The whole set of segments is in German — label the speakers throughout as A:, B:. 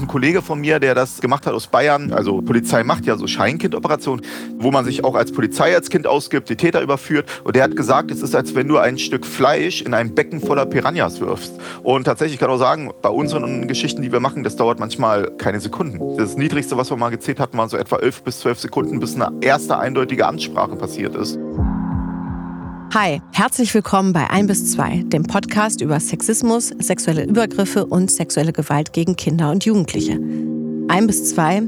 A: Ein Kollege von mir, der das gemacht hat aus Bayern, also Polizei macht ja so Scheinkindoperationen, wo man sich auch als Polizei als Kind ausgibt, die Täter überführt. Und der hat gesagt, es ist, als wenn du ein Stück Fleisch in ein Becken voller Piranhas wirfst. Und tatsächlich kann ich auch sagen, bei unseren Geschichten, die wir machen, das dauert manchmal keine Sekunden. Das Niedrigste, was wir mal gezählt hatten, waren so etwa 11 bis 12 Sekunden, bis eine erste eindeutige Ansprache passiert ist.
B: Hi, herzlich willkommen bei 1 bis 2, dem Podcast über Sexismus, sexuelle Übergriffe und sexuelle Gewalt gegen Kinder und Jugendliche. 1 bis 2,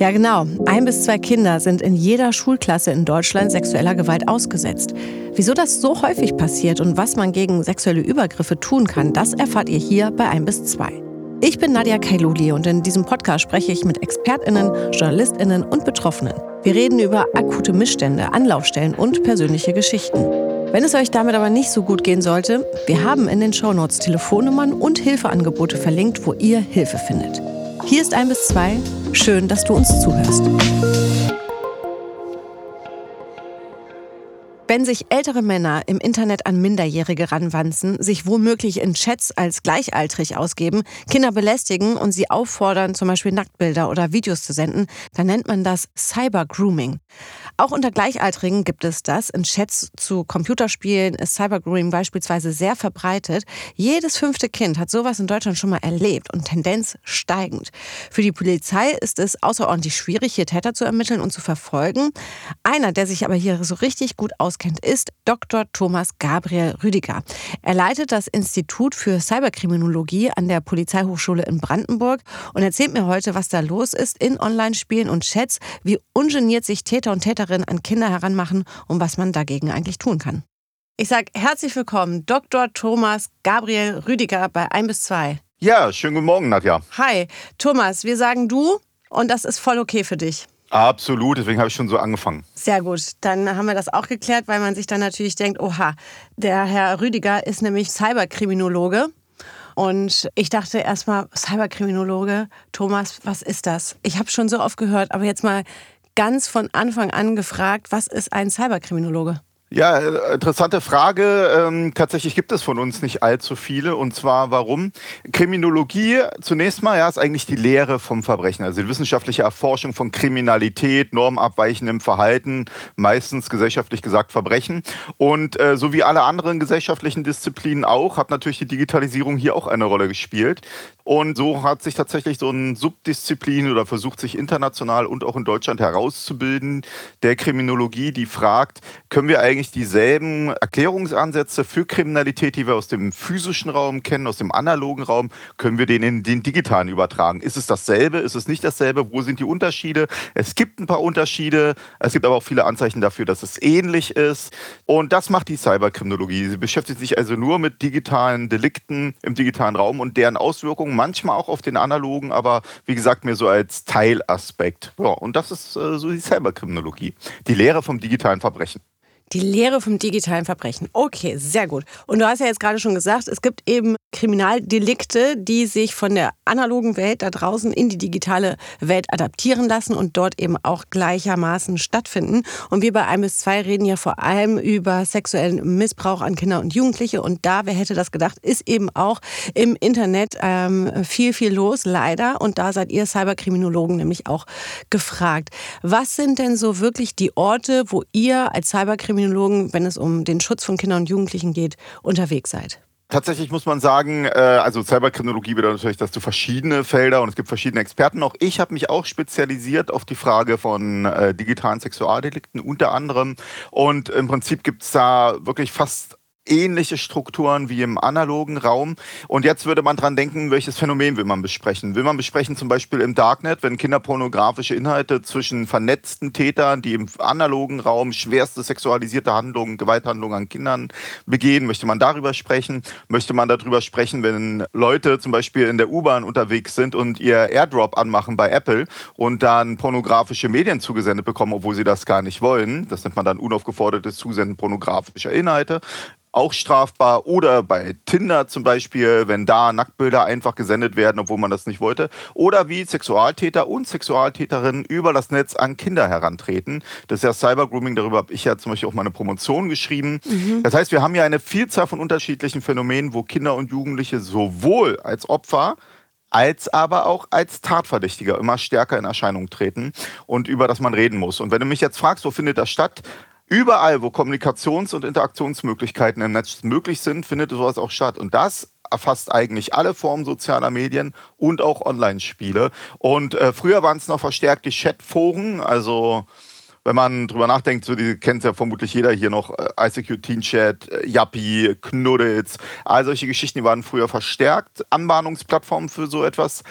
B: ja genau, ein bis zwei Kinder sind in jeder Schulklasse in Deutschland sexueller Gewalt ausgesetzt. Wieso das so häufig passiert und was man gegen sexuelle Übergriffe tun kann, das erfahrt ihr hier bei 1 bis 2. Ich bin Nadja Kailuli und in diesem Podcast spreche ich mit ExpertInnen, JournalistInnen und Betroffenen. Wir reden über akute Missstände, Anlaufstellen und persönliche Geschichten. Wenn es euch damit aber nicht so gut gehen sollte, wir haben in den Shownotes Telefonnummern und Hilfeangebote verlinkt, wo ihr Hilfe findet. Hier ist ein bis zwei. Schön, dass du uns zuhörst. Wenn sich ältere Männer im Internet an Minderjährige ranwanzen, sich womöglich in Chats als gleichaltrig ausgeben, Kinder belästigen und sie auffordern, zum Beispiel Nacktbilder oder Videos zu senden, dann nennt man das Cybergrooming. Auch unter Gleichaltrigen gibt es das. In Chats zu Computerspielen ist Cybergrooming beispielsweise sehr verbreitet. Jedes fünfte Kind hat sowas in Deutschland schon mal erlebt und Tendenz steigend. Für die Polizei ist es außerordentlich schwierig, hier Täter zu ermitteln und zu verfolgen. Einer, der sich aber hier so richtig gut auskennt, ist Dr. Thomas Gabriel Rüdiger. Er leitet das Institut für Cyberkriminologie an der Polizeihochschule in Brandenburg und erzählt mir heute, was da los ist in Online-Spielen und Chats, wie ungeniert sich Täter und Täter Täterin an Kinder heranmachen und was man dagegen eigentlich tun kann. Ich sage herzlich willkommen, Dr. Thomas Gabriel Rüdiger bei 1 bis 2.
A: Ja, schönen guten Morgen, Nadja.
B: Hi, Thomas, wir sagen du und das ist voll okay für dich.
A: Absolut, deswegen habe ich schon so angefangen.
B: Sehr gut, dann haben wir das auch geklärt, weil man sich dann natürlich denkt, oha, der Herr Rüdiger ist nämlich Cyberkriminologe. Und ich dachte erstmal, Cyberkriminologe, Thomas, was ist das? Ich habe schon so oft gehört, aber jetzt mal ganz von Anfang an gefragt, was ist ein Cyberkriminologe?
A: Ja, äh, interessante Frage. Ähm, tatsächlich gibt es von uns nicht allzu viele. Und zwar warum? Kriminologie zunächst mal ja, ist eigentlich die Lehre vom Verbrechen, also die wissenschaftliche Erforschung von Kriminalität, normabweichendem Verhalten, meistens gesellschaftlich gesagt Verbrechen. Und äh, so wie alle anderen gesellschaftlichen Disziplinen auch, hat natürlich die Digitalisierung hier auch eine Rolle gespielt. Und so hat sich tatsächlich so ein Subdisziplin oder versucht sich international und auch in Deutschland herauszubilden, der Kriminologie, die fragt, können wir eigentlich dieselben Erklärungsansätze für Kriminalität, die wir aus dem physischen Raum kennen, aus dem analogen Raum, können wir den in den digitalen übertragen? Ist es dasselbe? Ist es nicht dasselbe? Wo sind die Unterschiede? Es gibt ein paar Unterschiede. Es gibt aber auch viele Anzeichen dafür, dass es ähnlich ist. Und das macht die Cyberkriminologie. Sie beschäftigt sich also nur mit digitalen Delikten im digitalen Raum und deren Auswirkungen manchmal auch auf den analogen, aber wie gesagt, mir so als Teilaspekt. Ja, und das ist äh, so die Cyberkriminologie, die Lehre vom digitalen Verbrechen.
B: Die Lehre vom digitalen Verbrechen. Okay, sehr gut. Und du hast ja jetzt gerade schon gesagt, es gibt eben Kriminaldelikte, die sich von der analogen Welt da draußen in die digitale Welt adaptieren lassen und dort eben auch gleichermaßen stattfinden. Und wir bei 1 bis 2 reden ja vor allem über sexuellen Missbrauch an Kinder und Jugendliche. Und da, wer hätte das gedacht, ist eben auch im Internet ähm, viel, viel los, leider. Und da seid ihr Cyberkriminologen nämlich auch gefragt. Was sind denn so wirklich die Orte, wo ihr als Cyberkriminologen, wenn es um den Schutz von Kindern und Jugendlichen geht, unterwegs seid?
A: Tatsächlich muss man sagen, äh, also Cyberkriminologie bedeutet natürlich, dass du verschiedene Felder und es gibt verschiedene Experten. Auch ich habe mich auch spezialisiert auf die Frage von äh, digitalen Sexualdelikten unter anderem. Und im Prinzip gibt es da wirklich fast ähnliche Strukturen wie im analogen Raum. Und jetzt würde man dran denken, welches Phänomen will man besprechen? Will man besprechen zum Beispiel im Darknet, wenn kinderpornografische Inhalte zwischen vernetzten Tätern, die im analogen Raum schwerste sexualisierte Handlungen, Gewalthandlungen an Kindern begehen, möchte man darüber sprechen? Möchte man darüber sprechen, wenn Leute zum Beispiel in der U-Bahn unterwegs sind und ihr Airdrop anmachen bei Apple und dann pornografische Medien zugesendet bekommen, obwohl sie das gar nicht wollen? Das nennt man dann unaufgefordertes Zusenden pornografischer Inhalte auch strafbar. Oder bei Tinder zum Beispiel, wenn da Nacktbilder einfach gesendet werden, obwohl man das nicht wollte. Oder wie Sexualtäter und Sexualtäterinnen über das Netz an Kinder herantreten. Das ist ja Cybergrooming, darüber habe ich ja zum Beispiel auch meine Promotion geschrieben. Mhm. Das heißt, wir haben ja eine Vielzahl von unterschiedlichen Phänomenen, wo Kinder und Jugendliche sowohl als Opfer als aber auch als Tatverdächtiger immer stärker in Erscheinung treten und über das man reden muss. Und wenn du mich jetzt fragst, wo findet das statt? Überall, wo Kommunikations- und Interaktionsmöglichkeiten im Netz möglich sind, findet sowas auch statt. Und das erfasst eigentlich alle Formen sozialer Medien und auch Online-Spiele. Und äh, früher waren es noch verstärkt die Chatforen, also wenn man drüber nachdenkt, so die kennt ja vermutlich jeder hier noch, äh, ICQ Teen Chat, äh, Yappi, Knuddels, all solche Geschichten, die waren früher verstärkt Anbahnungsplattformen für so etwas.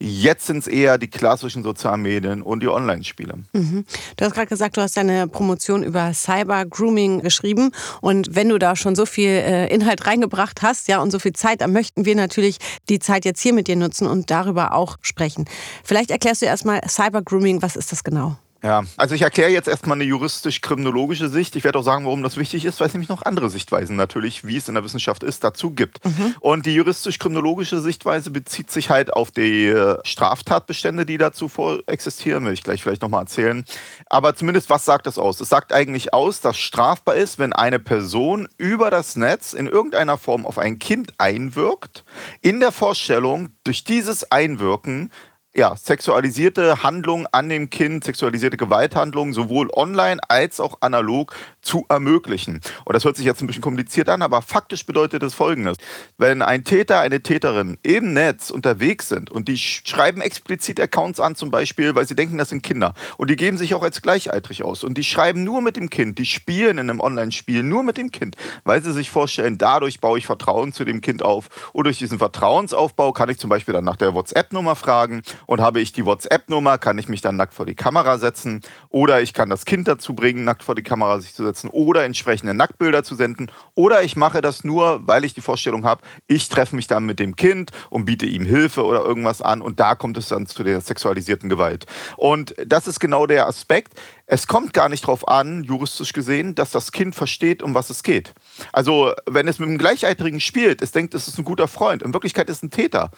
A: Jetzt sind es eher die klassischen sozialen Medien und die Online-Spiele.
B: Mhm. Du hast gerade gesagt, du hast deine Promotion über Cyber-Grooming geschrieben. Und wenn du da schon so viel äh, Inhalt reingebracht hast, ja, und so viel Zeit, dann möchten wir natürlich die Zeit jetzt hier mit dir nutzen und darüber auch sprechen. Vielleicht erklärst du erstmal Cyber-Grooming, was ist das genau?
A: Ja, also ich erkläre jetzt erstmal eine juristisch-kriminologische Sicht. Ich werde auch sagen, warum das wichtig ist, weil es nämlich noch andere Sichtweisen natürlich, wie es in der Wissenschaft ist, dazu gibt. Mhm. Und die juristisch-kriminologische Sichtweise bezieht sich halt auf die äh, Straftatbestände, die dazu existieren, will ich gleich vielleicht nochmal erzählen. Aber zumindest, was sagt das aus? Es sagt eigentlich aus, dass strafbar ist, wenn eine Person über das Netz in irgendeiner Form auf ein Kind einwirkt, in der Vorstellung, durch dieses Einwirken ja, sexualisierte Handlungen an dem Kind, sexualisierte Gewalthandlungen sowohl online als auch analog zu ermöglichen. Und das hört sich jetzt ein bisschen kompliziert an, aber faktisch bedeutet es Folgendes. Wenn ein Täter, eine Täterin im Netz unterwegs sind und die schreiben explizit Accounts an zum Beispiel, weil sie denken, das sind Kinder und die geben sich auch als gleichaltrig aus und die schreiben nur mit dem Kind, die spielen in einem Online-Spiel nur mit dem Kind, weil sie sich vorstellen, dadurch baue ich Vertrauen zu dem Kind auf und durch diesen Vertrauensaufbau kann ich zum Beispiel dann nach der WhatsApp-Nummer fragen und habe ich die WhatsApp-Nummer, kann ich mich dann nackt vor die Kamera setzen oder ich kann das Kind dazu bringen, nackt vor die Kamera sich zu setzen setzen oder entsprechende Nacktbilder zu senden. Oder ich mache das nur, weil ich die Vorstellung habe, ich treffe mich dann mit dem Kind und biete ihm Hilfe oder irgendwas an. Und da kommt es dann zu der sexualisierten Gewalt. Und das ist genau der Aspekt. Es kommt gar nicht darauf an, juristisch gesehen, dass das Kind versteht, um was es geht. Also, wenn es mit einem Gleichaltrigen spielt, es denkt, es ist ein guter Freund. In Wirklichkeit ist es ein Täter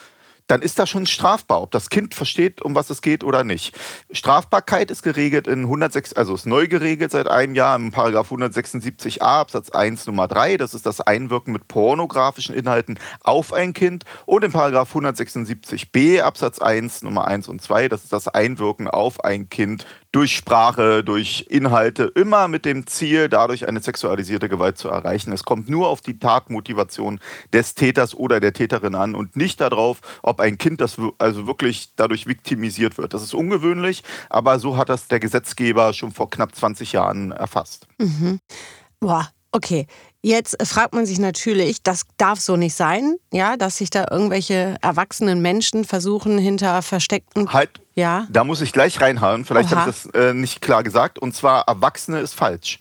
A: dann ist das schon strafbar, ob das Kind versteht, um was es geht oder nicht. Strafbarkeit ist geregelt in 106, also ist neu geregelt seit einem Jahr im Paragraph 176a Absatz 1 Nummer 3. Das ist das Einwirken mit pornografischen Inhalten auf ein Kind. Und im Paragraph 176b Absatz 1 Nummer 1 und 2. Das ist das Einwirken auf ein Kind durch Sprache, durch Inhalte, immer mit dem Ziel, dadurch eine sexualisierte Gewalt zu erreichen. Es kommt nur auf die Tatmotivation des Täters oder der Täterin an und nicht darauf, ob ein Kind das also wirklich dadurch viktimisiert wird. Das ist ungewöhnlich, aber so hat das der Gesetzgeber schon vor knapp 20 Jahren erfasst.
B: Mhm. Boah, okay. Jetzt fragt man sich natürlich, das darf so nicht sein, ja, dass sich da irgendwelche erwachsenen Menschen versuchen hinter versteckten.
A: Halt, ja. Da muss ich gleich reinhauen. Vielleicht habe ich das äh, nicht klar gesagt. Und zwar, Erwachsene ist falsch.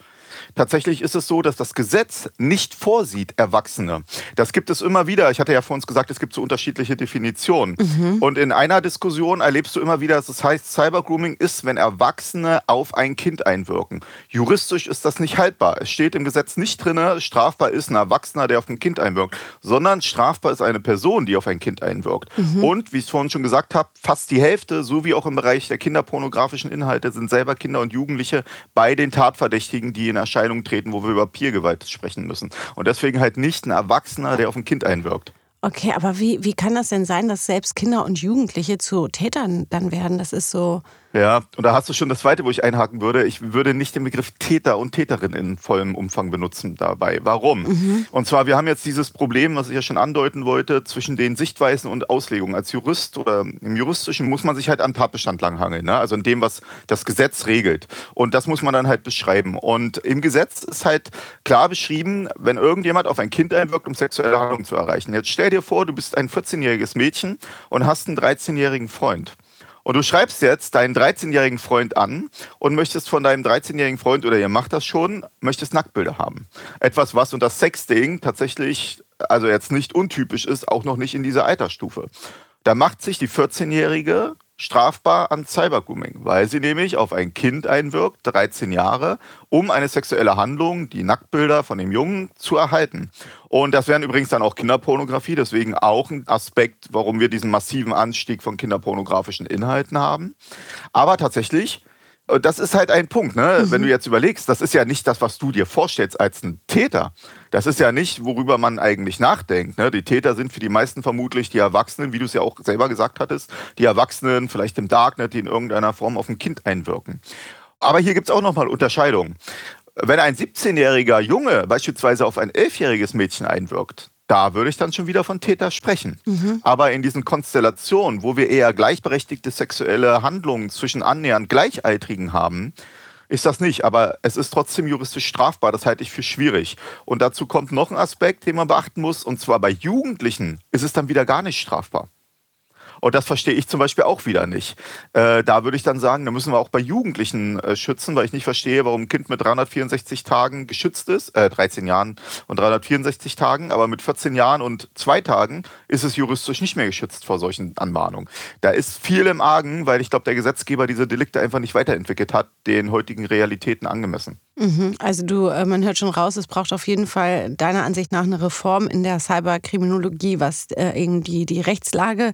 A: Tatsächlich ist es so, dass das Gesetz nicht vorsieht, Erwachsene. Das gibt es immer wieder. Ich hatte ja vor uns gesagt, es gibt so unterschiedliche Definitionen. Mhm. Und in einer Diskussion erlebst du immer wieder, dass es heißt, Cybergrooming ist, wenn Erwachsene auf ein Kind einwirken. Juristisch ist das nicht haltbar. Es steht im Gesetz nicht drin, strafbar ist ein Erwachsener, der auf ein Kind einwirkt, sondern strafbar ist eine Person, die auf ein Kind einwirkt. Mhm. Und, wie ich es vorhin schon gesagt habe, fast die Hälfte, so wie auch im Bereich der kinderpornografischen Inhalte, sind selber Kinder und Jugendliche bei den Tatverdächtigen, die in Erscheinung Erscheinung treten, wo wir über Peergewalt sprechen müssen. Und deswegen halt nicht ein Erwachsener, der auf ein Kind einwirkt.
B: Okay, aber wie, wie kann das denn sein, dass selbst Kinder und Jugendliche zu Tätern dann werden? Das ist so.
A: Ja, und da hast du schon das Zweite, wo ich einhaken würde. Ich würde nicht den Begriff Täter und Täterin in vollem Umfang benutzen dabei. Warum? Mhm. Und zwar, wir haben jetzt dieses Problem, was ich ja schon andeuten wollte, zwischen den Sichtweisen und Auslegungen. Als Jurist oder im Juristischen muss man sich halt an Tatbestand langhangeln, ne? also in dem, was das Gesetz regelt. Und das muss man dann halt beschreiben. Und im Gesetz ist halt klar beschrieben, wenn irgendjemand auf ein Kind einwirkt, um sexuelle Handlung zu erreichen. Jetzt stell dir vor, du bist ein 14-jähriges Mädchen und hast einen 13-jährigen Freund. Und du schreibst jetzt deinen 13-jährigen Freund an und möchtest von deinem 13-jährigen Freund, oder ihr macht das schon, möchtest Nacktbilder haben. Etwas, was unter Sexting tatsächlich, also jetzt nicht untypisch ist, auch noch nicht in dieser Altersstufe. Da macht sich die 14-Jährige strafbar an Cybergrooming, weil sie nämlich auf ein Kind einwirkt, 13 Jahre, um eine sexuelle Handlung, die Nacktbilder von dem Jungen, zu erhalten. Und das wären übrigens dann auch Kinderpornografie, deswegen auch ein Aspekt, warum wir diesen massiven Anstieg von kinderpornografischen Inhalten haben. Aber tatsächlich das ist halt ein Punkt, ne? Mhm. wenn du jetzt überlegst, das ist ja nicht das, was du dir vorstellst als ein Täter. Das ist ja nicht, worüber man eigentlich nachdenkt. Ne? Die Täter sind für die meisten vermutlich die Erwachsenen, wie du es ja auch selber gesagt hattest, die Erwachsenen vielleicht im Darknet, die in irgendeiner Form auf ein Kind einwirken. Aber hier gibt es auch nochmal Unterscheidungen. Wenn ein 17-jähriger Junge beispielsweise auf ein 11-jähriges Mädchen einwirkt, da würde ich dann schon wieder von Täter sprechen. Mhm. Aber in diesen Konstellationen, wo wir eher gleichberechtigte sexuelle Handlungen zwischen annähernd Gleichaltrigen haben, ist das nicht. Aber es ist trotzdem juristisch strafbar. Das halte ich für schwierig. Und dazu kommt noch ein Aspekt, den man beachten muss. Und zwar bei Jugendlichen ist es dann wieder gar nicht strafbar. Und das verstehe ich zum Beispiel auch wieder nicht. Äh, da würde ich dann sagen, da müssen wir auch bei Jugendlichen äh, schützen, weil ich nicht verstehe, warum ein Kind mit 364 Tagen geschützt ist, äh, 13 Jahren und 364 Tagen, aber mit 14 Jahren und zwei Tagen ist es juristisch nicht mehr geschützt vor solchen Anmahnungen. Da ist viel im Argen, weil ich glaube, der Gesetzgeber diese Delikte einfach nicht weiterentwickelt hat, den heutigen Realitäten angemessen.
B: Mhm. Also du, äh, man hört schon raus, es braucht auf jeden Fall deiner Ansicht nach eine Reform in der Cyberkriminologie, was äh, irgendwie die Rechtslage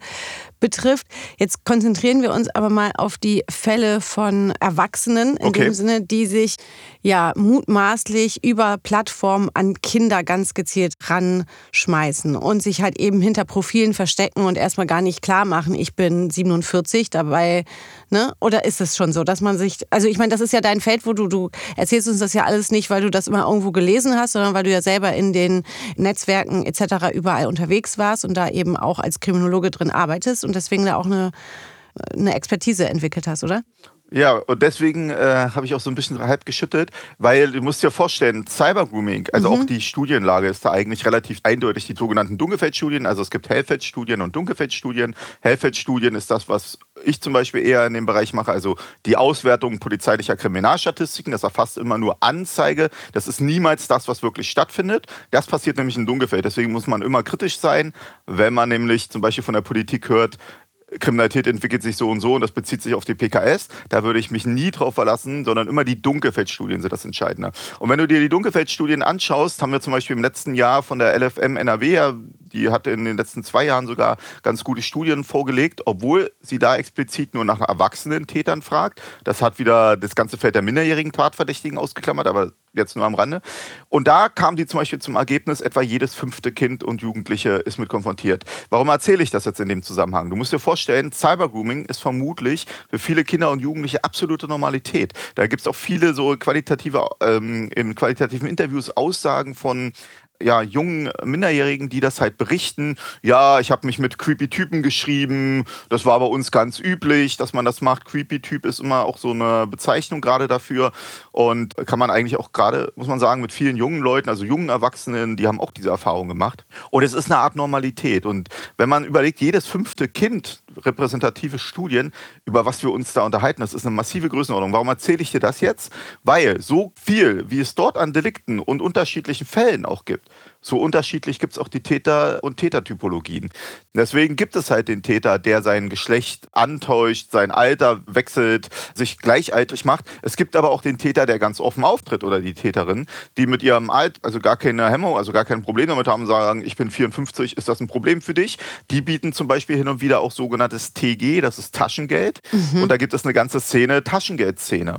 B: betrifft. Jetzt konzentrieren wir uns aber mal auf die Fälle von Erwachsenen, in okay. dem Sinne, die sich ja mutmaßlich über Plattformen an Kinder ganz gezielt ranschmeißen und sich halt eben hinter Profilen verstecken und erstmal gar nicht klar machen, ich bin 47, dabei, ne? Oder ist es schon so, dass man sich, also ich meine, das ist ja dein Feld, wo du, du erzählst uns das ja alles nicht, weil du das immer irgendwo gelesen hast, sondern weil du ja selber in den Netzwerken etc. überall unterwegs warst und da eben auch als Kriminologe drin arbeitest und deswegen da auch eine, eine Expertise entwickelt hast, oder?
A: Ja, und deswegen äh, habe ich auch so ein bisschen halb geschüttelt, weil du musst dir vorstellen, Cybergrooming, also mhm. auch die Studienlage ist da eigentlich relativ eindeutig, die sogenannten Dunkelfeldstudien, also es gibt Hellfeldstudien und Dunkelfeldstudien. Hellfeldstudien ist das, was ich zum Beispiel eher in dem Bereich mache, also die Auswertung polizeilicher Kriminalstatistiken, das erfasst immer nur Anzeige, das ist niemals das, was wirklich stattfindet. Das passiert nämlich in Dunkelfeld, deswegen muss man immer kritisch sein, wenn man nämlich zum Beispiel von der Politik hört, Kriminalität entwickelt sich so und so und das bezieht sich auf die PKS. Da würde ich mich nie drauf verlassen, sondern immer die Dunkelfeldstudien sind das Entscheidende. Und wenn du dir die Dunkelfeldstudien anschaust, haben wir zum Beispiel im letzten Jahr von der LFM NRW, die hat in den letzten zwei Jahren sogar ganz gute Studien vorgelegt, obwohl sie da explizit nur nach erwachsenen Tätern fragt. Das hat wieder das ganze Feld der minderjährigen Tatverdächtigen ausgeklammert, aber jetzt nur am Rande. Und da kam die zum Beispiel zum Ergebnis, etwa jedes fünfte Kind und Jugendliche ist mit konfrontiert. Warum erzähle ich das jetzt in dem Zusammenhang? Du musst dir vorstellen, Cybergrooming ist vermutlich für viele Kinder und Jugendliche absolute Normalität. Da gibt es auch viele so qualitative, ähm, in qualitativen Interviews Aussagen von ja, jungen Minderjährigen, die das halt berichten. Ja, ich habe mich mit Creepy-Typen geschrieben. Das war bei uns ganz üblich, dass man das macht. Creepy-Typ ist immer auch so eine Bezeichnung gerade dafür. Und kann man eigentlich auch gerade, muss man sagen, mit vielen jungen Leuten, also jungen Erwachsenen, die haben auch diese Erfahrung gemacht. Und es ist eine Art Normalität. Und wenn man überlegt, jedes fünfte Kind, repräsentative Studien, über was wir uns da unterhalten, das ist eine massive Größenordnung. Warum erzähle ich dir das jetzt? Weil so viel, wie es dort an Delikten und unterschiedlichen Fällen auch gibt, so unterschiedlich gibt es auch die Täter- und Tätertypologien. Deswegen gibt es halt den Täter, der sein Geschlecht antäuscht, sein Alter wechselt, sich gleichaltrig macht. Es gibt aber auch den Täter, der ganz offen auftritt oder die Täterin, die mit ihrem Alter, also gar keine Hemmung, also gar kein Problem damit haben, sagen, ich bin 54, ist das ein Problem für dich? Die bieten zum Beispiel hin und wieder auch sogenanntes TG, das ist Taschengeld. Mhm. Und da gibt es eine ganze Szene, Taschengeldszene,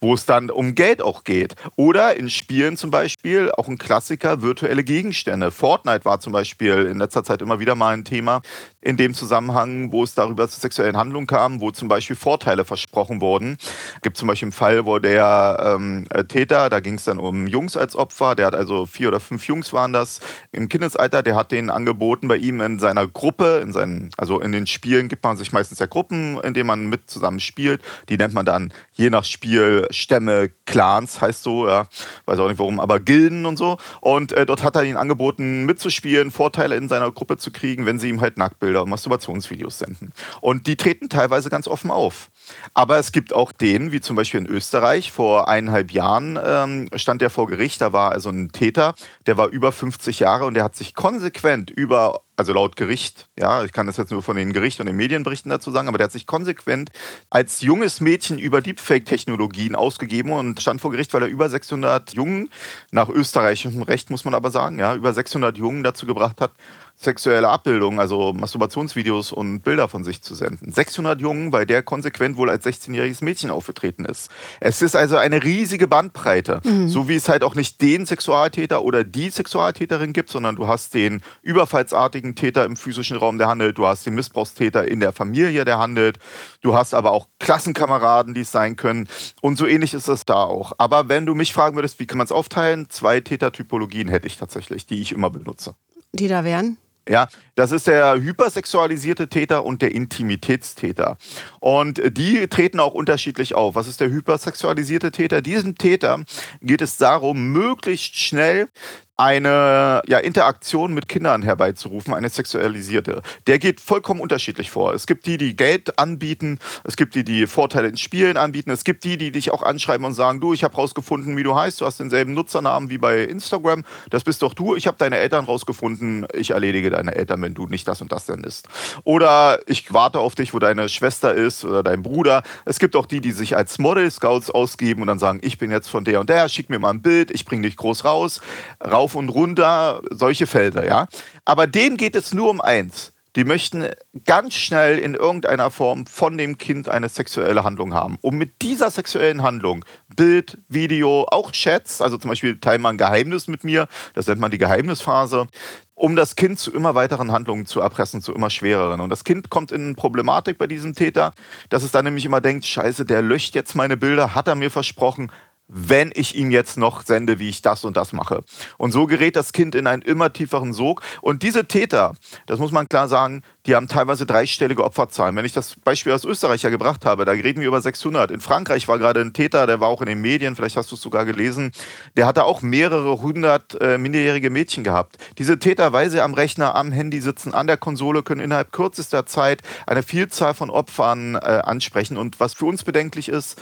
A: wo es dann um Geld auch geht. Oder in Spielen zum Beispiel, auch ein Klassiker, virtuelle Gegenstände. Gegenstände. Fortnite war zum Beispiel in letzter Zeit immer wieder mal ein Thema in dem Zusammenhang, wo es darüber zu sexuellen Handlungen kam, wo zum Beispiel Vorteile versprochen wurden. Es gibt zum Beispiel einen Fall, wo der ähm, Täter, da ging es dann um Jungs als Opfer, der hat also vier oder fünf Jungs waren das im Kindesalter, der hat denen angeboten, bei ihm in seiner Gruppe, in seinen, also in den Spielen gibt man sich meistens ja Gruppen, in denen man mit zusammen spielt. Die nennt man dann je nach Spiel Stämme, Clans heißt so, ja, weiß auch nicht warum, aber Gilden und so. Und äh, dort hat er ihn ihnen angeboten, mitzuspielen, Vorteile in seiner Gruppe zu kriegen, wenn sie ihm halt Nacktbilder und Masturbationsvideos senden. Und die treten teilweise ganz offen auf. Aber es gibt auch den, wie zum Beispiel in Österreich, vor eineinhalb Jahren ähm, stand der vor Gericht, da war also ein Täter, der war über 50 Jahre und der hat sich konsequent über, also laut Gericht, ja, ich kann das jetzt nur von den Gericht und den Medienberichten dazu sagen, aber der hat sich konsequent als junges Mädchen über Deepfake-Technologien ausgegeben und stand vor Gericht, weil er über 600 Jungen, nach österreichischem Recht muss man aber sagen, ja, über 600 Jungen dazu gebracht hat, sexuelle Abbildungen, also Masturbationsvideos und Bilder von sich zu senden. 600 Jungen, bei der konsequent wohl als 16-jähriges Mädchen aufgetreten ist. Es ist also eine riesige Bandbreite, mhm. so wie es halt auch nicht den Sexualtäter oder die Sexualtäterin gibt, sondern du hast den überfallsartigen Täter im physischen Raum, der handelt, du hast den Missbrauchstäter in der Familie, der handelt, du hast aber auch Klassenkameraden, die es sein können und so ähnlich ist es da auch. Aber wenn du mich fragen würdest, wie kann man es aufteilen, zwei Tätertypologien hätte ich tatsächlich, die ich immer benutze.
B: Die da wären?
A: Ja, das ist der hypersexualisierte Täter und der Intimitätstäter. Und die treten auch unterschiedlich auf. Was ist der hypersexualisierte Täter? Diesem Täter geht es darum, möglichst schnell eine ja, Interaktion mit Kindern herbeizurufen, eine sexualisierte. Der geht vollkommen unterschiedlich vor. Es gibt die, die Geld anbieten, es gibt die, die Vorteile in Spielen anbieten, es gibt die, die dich auch anschreiben und sagen, du, ich habe rausgefunden, wie du heißt, du hast denselben Nutzernamen wie bei Instagram, das bist doch du, ich habe deine Eltern rausgefunden, ich erledige deine Eltern, wenn du nicht das und das denn ist. Oder ich warte auf dich, wo deine Schwester ist oder dein Bruder. Es gibt auch die, die sich als Model Scouts ausgeben und dann sagen, ich bin jetzt von der und der, schick mir mal ein Bild, ich bringe dich groß raus. raus rauf und runter, solche Felder, ja. Aber denen geht es nur um eins. Die möchten ganz schnell in irgendeiner Form von dem Kind eine sexuelle Handlung haben. Um mit dieser sexuellen Handlung, Bild, Video, auch Chats, also zum Beispiel teilen man ein Geheimnis mit mir, das nennt man die Geheimnisphase, um das Kind zu immer weiteren Handlungen zu erpressen, zu immer schwereren. Und das Kind kommt in Problematik bei diesem Täter, dass es dann nämlich immer denkt, scheiße, der löscht jetzt meine Bilder, hat er mir versprochen, wenn ich ihm jetzt noch sende, wie ich das und das mache. Und so gerät das Kind in einen immer tieferen Sog. Und diese Täter, das muss man klar sagen, die haben teilweise dreistellige Opferzahlen. Wenn ich das Beispiel aus Österreich ja gebracht habe, da reden wir über 600. In Frankreich war gerade ein Täter, der war auch in den Medien, vielleicht hast du es sogar gelesen, der hatte auch mehrere hundert äh, minderjährige Mädchen gehabt. Diese Täter, weil sie am Rechner, am Handy sitzen, an der Konsole, können innerhalb kürzester Zeit eine Vielzahl von Opfern äh, ansprechen. Und was für uns bedenklich ist,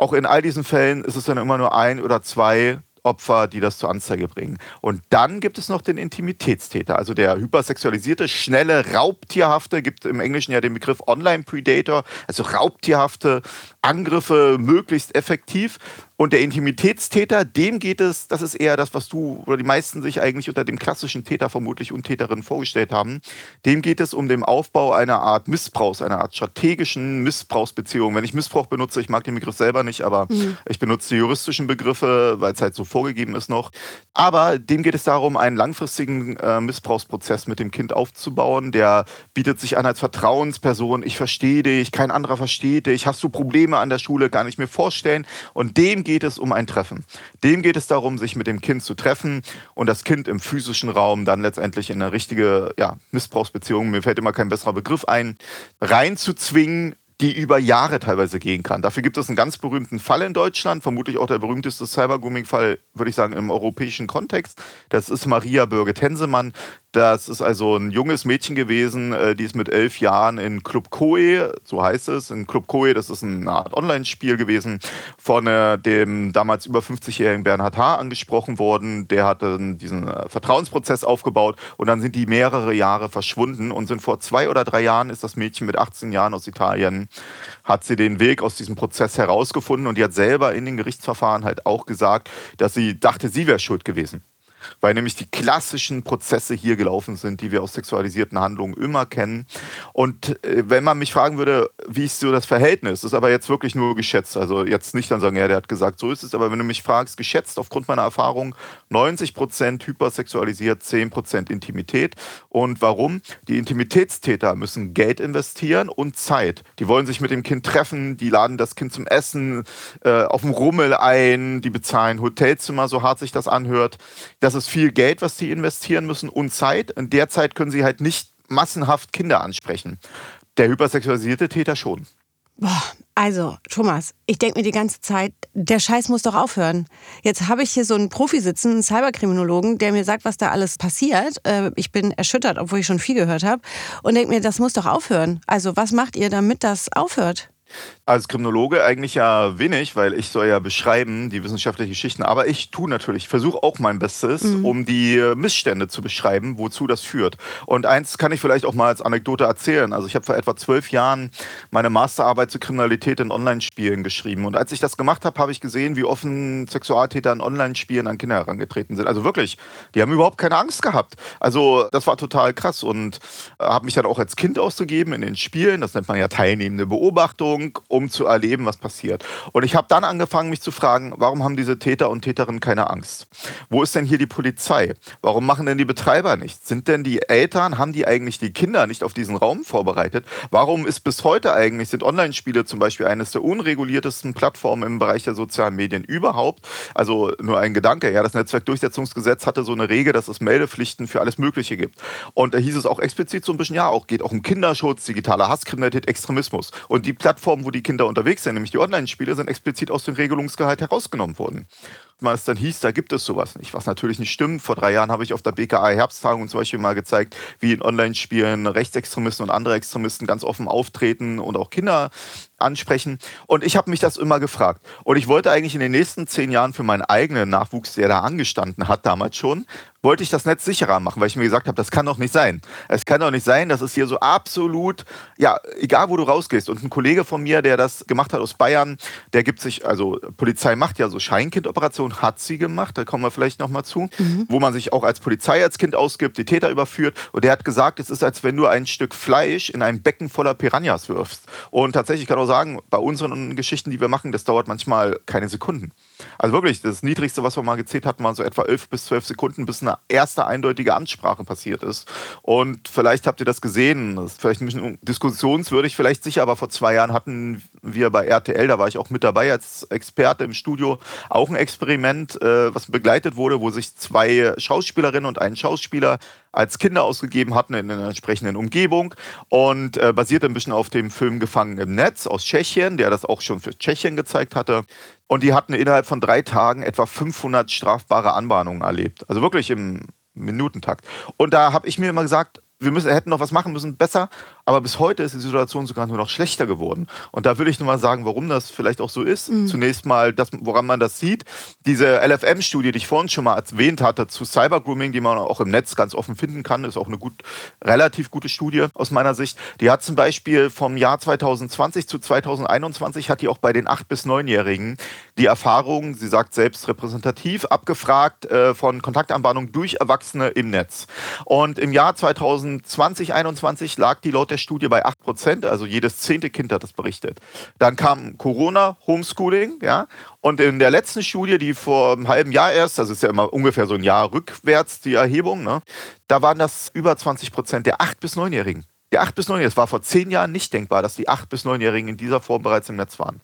A: auch in all diesen Fällen ist es dann immer nur ein oder zwei Opfer, die das zur Anzeige bringen. Und dann gibt es noch den Intimitätstäter, also der hypersexualisierte, schnelle, raubtierhafte, gibt im Englischen ja den Begriff Online-Predator, also raubtierhafte Angriffe möglichst effektiv. Und der Intimitätstäter, dem geht es, das ist eher das, was du oder die meisten sich eigentlich unter dem klassischen Täter vermutlich und Täterin vorgestellt haben. Dem geht es um den Aufbau einer Art Missbrauchs, einer Art strategischen Missbrauchsbeziehung. Wenn ich Missbrauch benutze, ich mag den Begriff selber nicht, aber mhm. ich benutze die juristischen Begriffe, weil es halt so vorgegeben ist noch. Aber dem geht es darum, einen langfristigen äh, Missbrauchsprozess mit dem Kind aufzubauen. Der bietet sich an als Vertrauensperson. Ich verstehe dich, kein anderer versteht dich. Hast du Probleme an der Schule? Gar nicht mehr vorstellen. Und dem geht es um ein Treffen. Dem geht es darum, sich mit dem Kind zu treffen und das Kind im physischen Raum dann letztendlich in eine richtige ja, Missbrauchsbeziehung, mir fällt immer kein besserer Begriff ein, reinzuzwingen, die über Jahre teilweise gehen kann. Dafür gibt es einen ganz berühmten Fall in Deutschland, vermutlich auch der berühmteste Cybergrooming-Fall, würde ich sagen, im europäischen Kontext. Das ist Maria Birgit-Hensemann. Das ist also ein junges Mädchen gewesen, äh, die ist mit elf Jahren in Club Koe, so heißt es, in Club Koe, das ist eine Art Online-Spiel gewesen, von äh, dem damals über 50-jährigen Bernhard H. angesprochen worden. Der diesen äh, Vertrauensprozess aufgebaut und dann sind die mehrere Jahre verschwunden und sind vor zwei oder drei Jahren ist das Mädchen mit 18 Jahren aus Italien, hat sie den Weg aus diesem Prozess herausgefunden und die hat selber in den Gerichtsverfahren halt auch gesagt, dass sie dachte, sie wäre schuld gewesen weil nämlich die klassischen Prozesse hier gelaufen sind, die wir aus sexualisierten Handlungen immer kennen. Und äh, wenn man mich fragen würde, wie ist so das Verhältnis, ist aber jetzt wirklich nur geschätzt. Also jetzt nicht dann sagen, ja, der hat gesagt, so ist es, aber wenn du mich fragst, geschätzt aufgrund meiner Erfahrung, 90 Prozent hypersexualisiert, 10 Prozent Intimität. Und warum? Die Intimitätstäter müssen Geld investieren und Zeit. Die wollen sich mit dem Kind treffen, die laden das Kind zum Essen äh, auf dem Rummel ein, die bezahlen Hotelzimmer, so hart sich das anhört. Das das ist viel Geld, was sie investieren müssen und Zeit. In der Zeit können sie halt nicht massenhaft Kinder ansprechen. Der hypersexualisierte Täter schon.
B: Boah, also, Thomas, ich denke mir die ganze Zeit, der Scheiß muss doch aufhören. Jetzt habe ich hier so einen Profi sitzen, einen Cyberkriminologen, der mir sagt, was da alles passiert. Äh, ich bin erschüttert, obwohl ich schon viel gehört habe. Und denke mir, das muss doch aufhören. Also, was macht ihr, damit das aufhört?
A: Als Kriminologe eigentlich ja wenig, weil ich soll ja beschreiben, die wissenschaftlichen Geschichten. Aber ich tue natürlich, versuche auch mein Bestes, mhm. um die Missstände zu beschreiben, wozu das führt. Und eins kann ich vielleicht auch mal als Anekdote erzählen. Also ich habe vor etwa zwölf Jahren meine Masterarbeit zur Kriminalität in Online-Spielen geschrieben. Und als ich das gemacht habe, habe ich gesehen, wie offen Sexualtäter in Online-Spielen an Kinder herangetreten sind. Also wirklich, die haben überhaupt keine Angst gehabt. Also das war total krass und äh, habe mich dann auch als Kind ausgegeben in den Spielen. Das nennt man ja teilnehmende Beobachtung, um zu erleben, was passiert. Und ich habe dann angefangen, mich zu fragen, warum haben diese Täter und Täterinnen keine Angst? Wo ist denn hier die Polizei? Warum machen denn die Betreiber nichts? Sind denn die Eltern, haben die eigentlich die Kinder nicht auf diesen Raum vorbereitet? Warum ist bis heute eigentlich, sind Online-Spiele zum Beispiel eines der unreguliertesten Plattformen im Bereich der sozialen Medien überhaupt? Also nur ein Gedanke, ja, das Netzwerkdurchsetzungsgesetz hatte so eine Regel, dass es Meldepflichten für alles Mögliche gibt. Und da hieß es auch explizit so ein bisschen, ja, auch geht auch um Kinderschutz, digitale Hasskriminalität, Extremismus. Und die Plattformen, wo die Kinder unterwegs sind, nämlich die Online-Spiele, sind explizit aus dem Regelungsgehalt herausgenommen worden weil es dann hieß, da gibt es sowas nicht. Was natürlich nicht stimmt. Vor drei Jahren habe ich auf der BKA Herbsttagung zum Beispiel mal gezeigt, wie in Online-Spielen Rechtsextremisten und andere Extremisten ganz offen auftreten und auch Kinder ansprechen. Und ich habe mich das immer gefragt. Und ich wollte eigentlich in den nächsten zehn Jahren für meinen eigenen Nachwuchs, der da angestanden hat, damals schon, wollte ich das Netz sicherer machen, weil ich mir gesagt habe, das kann doch nicht sein. Es kann doch nicht sein, dass es hier so absolut, ja, egal wo du rausgehst. Und ein Kollege von mir, der das gemacht hat aus Bayern, der gibt sich, also Polizei macht ja so Scheinkind-Operationen, hat sie gemacht, da kommen wir vielleicht nochmal zu, mhm. wo man sich auch als Polizei als Kind ausgibt, die Täter überführt. Und der hat gesagt, es ist, als wenn du ein Stück Fleisch in ein Becken voller Piranhas wirfst. Und tatsächlich kann auch sagen, bei unseren Geschichten, die wir machen, das dauert manchmal keine Sekunden. Also wirklich, das Niedrigste, was wir mal gezählt hatten, waren so etwa 11 bis 12 Sekunden, bis eine erste eindeutige Ansprache passiert ist. Und vielleicht habt ihr das gesehen, das ist vielleicht ein bisschen diskussionswürdig, vielleicht sicher, aber vor zwei Jahren hatten wir bei RTL, da war ich auch mit dabei als Experte im Studio, auch ein Experiment, äh, was begleitet wurde, wo sich zwei Schauspielerinnen und ein Schauspieler als Kinder ausgegeben hatten in einer entsprechenden Umgebung und äh, basiert ein bisschen auf dem Film Gefangen im Netz aus Tschechien, der das auch schon für Tschechien gezeigt hatte. Und die hatten innerhalb von drei Tagen etwa 500 strafbare Anbahnungen erlebt. Also wirklich im Minutentakt. Und da habe ich mir immer gesagt, wir müssen, hätten noch was machen müssen, besser. Aber bis heute ist die Situation sogar nur noch schlechter geworden. Und da würde ich nur mal sagen, warum das vielleicht auch so ist. Mhm. Zunächst mal, das, woran man das sieht. Diese LFM-Studie, die ich vorhin schon mal erwähnt hatte, zu Cybergrooming, die man auch im Netz ganz offen finden kann, ist auch eine gut, relativ gute Studie aus meiner Sicht. Die hat zum Beispiel vom Jahr 2020 zu 2021 hat die auch bei den 8- bis 9-Jährigen die Erfahrung, sie sagt selbst repräsentativ, abgefragt äh, von Kontaktanbahnung durch Erwachsene im Netz. Und im Jahr 2020, 2021 lag die laut der Studie bei 8 Prozent, also jedes zehnte Kind hat das berichtet. Dann kam Corona, Homeschooling, ja, und in der letzten Studie, die vor einem halben Jahr erst, das ist ja immer ungefähr so ein Jahr rückwärts, die Erhebung, ne, da waren das über 20 Prozent der 8- bis 9-Jährigen. Die 8- bis 9-Jährigen, es war vor zehn Jahren nicht denkbar, dass die 8- bis 9-Jährigen in dieser Form bereits im Netz waren.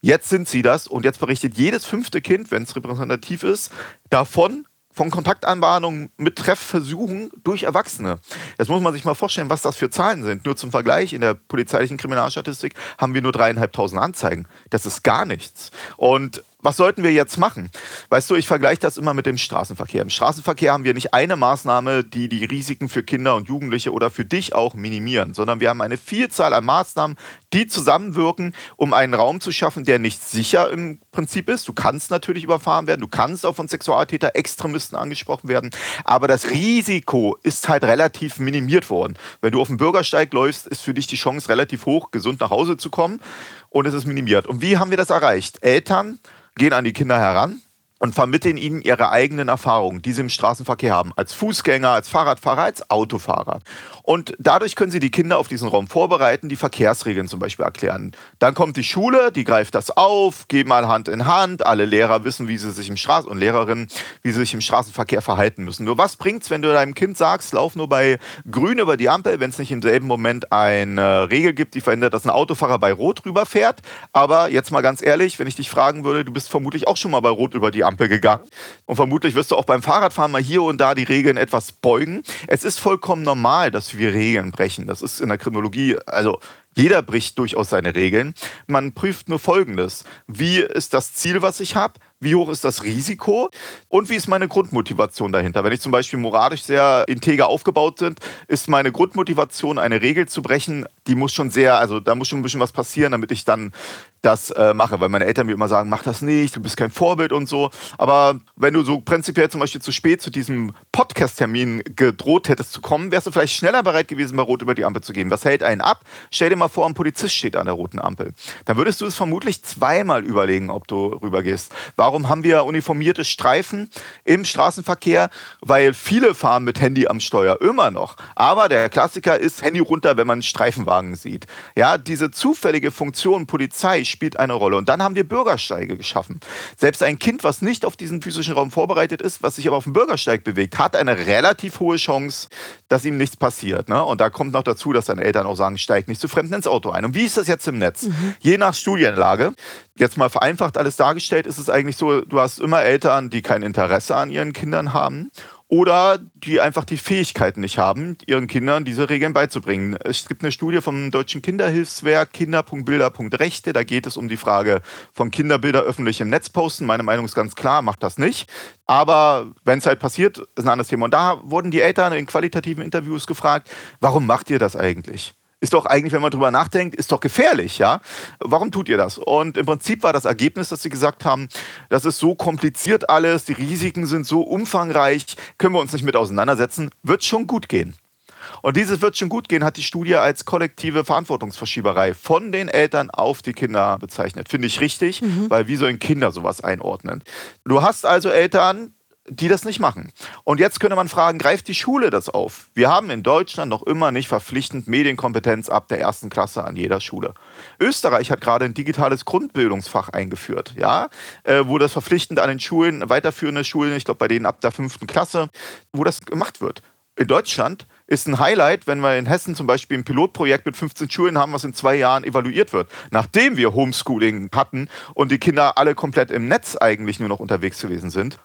A: Jetzt sind sie das und jetzt berichtet jedes fünfte Kind, wenn es repräsentativ ist, davon, von Kontaktanbahnungen mit Treffversuchen durch Erwachsene. Jetzt muss man sich mal vorstellen, was das für Zahlen sind. Nur zum Vergleich, in der polizeilichen Kriminalstatistik haben wir nur dreieinhalbtausend Anzeigen. Das ist gar nichts. Und was sollten wir jetzt machen? Weißt du, ich vergleiche das immer mit dem Straßenverkehr. Im Straßenverkehr haben wir nicht eine Maßnahme, die die Risiken für Kinder und Jugendliche oder für dich auch minimieren, sondern wir haben eine Vielzahl an Maßnahmen, die zusammenwirken, um einen Raum zu schaffen, der nicht sicher im Prinzip ist. Du kannst natürlich überfahren werden, du kannst auch von Sexualtäter, Extremisten angesprochen werden, aber das Risiko ist halt relativ minimiert worden. Wenn du auf dem Bürgersteig läufst, ist für dich die Chance relativ hoch, gesund nach Hause zu kommen und es ist minimiert. Und wie haben wir das erreicht? Eltern gehen an die Kinder heran und vermitteln ihnen ihre eigenen Erfahrungen, die sie im Straßenverkehr haben, als Fußgänger, als Fahrradfahrer, als Autofahrer. Und dadurch können sie die Kinder auf diesen Raum vorbereiten, die Verkehrsregeln zum Beispiel erklären. Dann kommt die Schule, die greift das auf, geht mal Hand in Hand. Alle Lehrer wissen, wie sie sich im Straßen und Lehrerinnen, wie sie sich im Straßenverkehr verhalten müssen. Nur was bringt's, wenn du deinem Kind sagst, lauf nur bei Grün über die Ampel, wenn es nicht im selben Moment eine Regel gibt, die verhindert, dass ein Autofahrer bei Rot rüberfährt. Aber jetzt mal ganz ehrlich, wenn ich dich fragen würde, du bist vermutlich auch schon mal bei Rot über die Ampel gegangen. Und vermutlich wirst du auch beim Fahrradfahren mal hier und da die Regeln etwas beugen. Es ist vollkommen normal, dass wir Regeln brechen. Das ist in der Kriminologie, also Jeder bricht durchaus seine Regeln. Man prüft nur Folgendes. Wie ist das Ziel, was ich habe? Wie hoch ist das Risiko? Und wie ist meine Grundmotivation dahinter? Wenn ich zum Beispiel moralisch sehr integer aufgebaut bin, ist meine Grundmotivation, eine Regel zu brechen, die muss schon sehr, also da muss schon ein bisschen was passieren, damit ich dann das äh, mache, weil meine Eltern mir immer sagen, mach das nicht, du bist kein Vorbild und so. Aber wenn du so prinzipiell zum Beispiel zu spät zu diesem Podcast-Termin gedroht hättest zu kommen, wärst du vielleicht schneller bereit gewesen, bei Rot über die Ampel zu gehen. Was hält einen ab? Stell dir mal vor, ein Polizist steht an der roten Ampel. Dann würdest du es vermutlich zweimal überlegen, ob du rübergehst. Warum haben wir uniformierte Streifen im Straßenverkehr? Weil viele fahren mit Handy am Steuer, immer noch. Aber der Klassiker ist Handy runter, wenn man einen Streifenwagen sieht. Ja, diese zufällige Funktion Polizei spielt eine Rolle. Und dann haben wir Bürgersteige geschaffen. Selbst ein Kind, was nicht auf diesen physischen Raum vorbereitet ist, was sich aber auf dem Bürgersteig bewegt, hat eine relativ hohe Chance, dass ihm nichts passiert. Ne? Und da kommt noch dazu, dass seine Eltern auch sagen, steig nicht zu Fremden ins Auto ein. Und wie ist das jetzt im Netz? Mhm. Je nach Studienlage, jetzt mal vereinfacht alles dargestellt, ist es eigentlich so, du hast immer Eltern, die kein Interesse an ihren Kindern haben oder die einfach die Fähigkeiten nicht haben, ihren Kindern diese Regeln beizubringen. Es gibt eine Studie vom Deutschen Kinderhilfswerk Kinder.bilder.rechte. Da geht es um die Frage von Kinderbilder öffentlich im Netz posten. Meine Meinung ist ganz klar, macht das nicht. Aber wenn es halt passiert, ist ein anderes Thema. Und da wurden die Eltern in qualitativen Interviews gefragt, warum macht ihr das eigentlich? Ist doch eigentlich, wenn man drüber nachdenkt, ist doch gefährlich, ja? Warum tut ihr das? Und im Prinzip war das Ergebnis, dass sie gesagt haben, das ist so kompliziert alles, die Risiken sind so umfangreich, können wir uns nicht mit auseinandersetzen, wird schon gut gehen. Und dieses wird schon gut gehen, hat die Studie als kollektive Verantwortungsverschieberei von den Eltern auf die Kinder bezeichnet. Finde ich richtig, mhm. weil wie sollen Kinder sowas einordnen? Du hast also Eltern, die das nicht machen. Und jetzt könnte man fragen, greift die Schule das auf? Wir haben in Deutschland noch immer nicht verpflichtend Medienkompetenz ab der ersten Klasse an jeder Schule. Österreich hat gerade ein digitales Grundbildungsfach eingeführt, ja, äh, wo das verpflichtend an den Schulen, weiterführende Schulen, ich glaube bei denen ab der fünften Klasse, wo das gemacht wird. In Deutschland ist ein Highlight, wenn wir in Hessen zum Beispiel ein Pilotprojekt mit 15 Schulen haben, was in zwei Jahren evaluiert wird. Nachdem wir Homeschooling hatten und die Kinder alle komplett im Netz eigentlich nur noch unterwegs gewesen sind.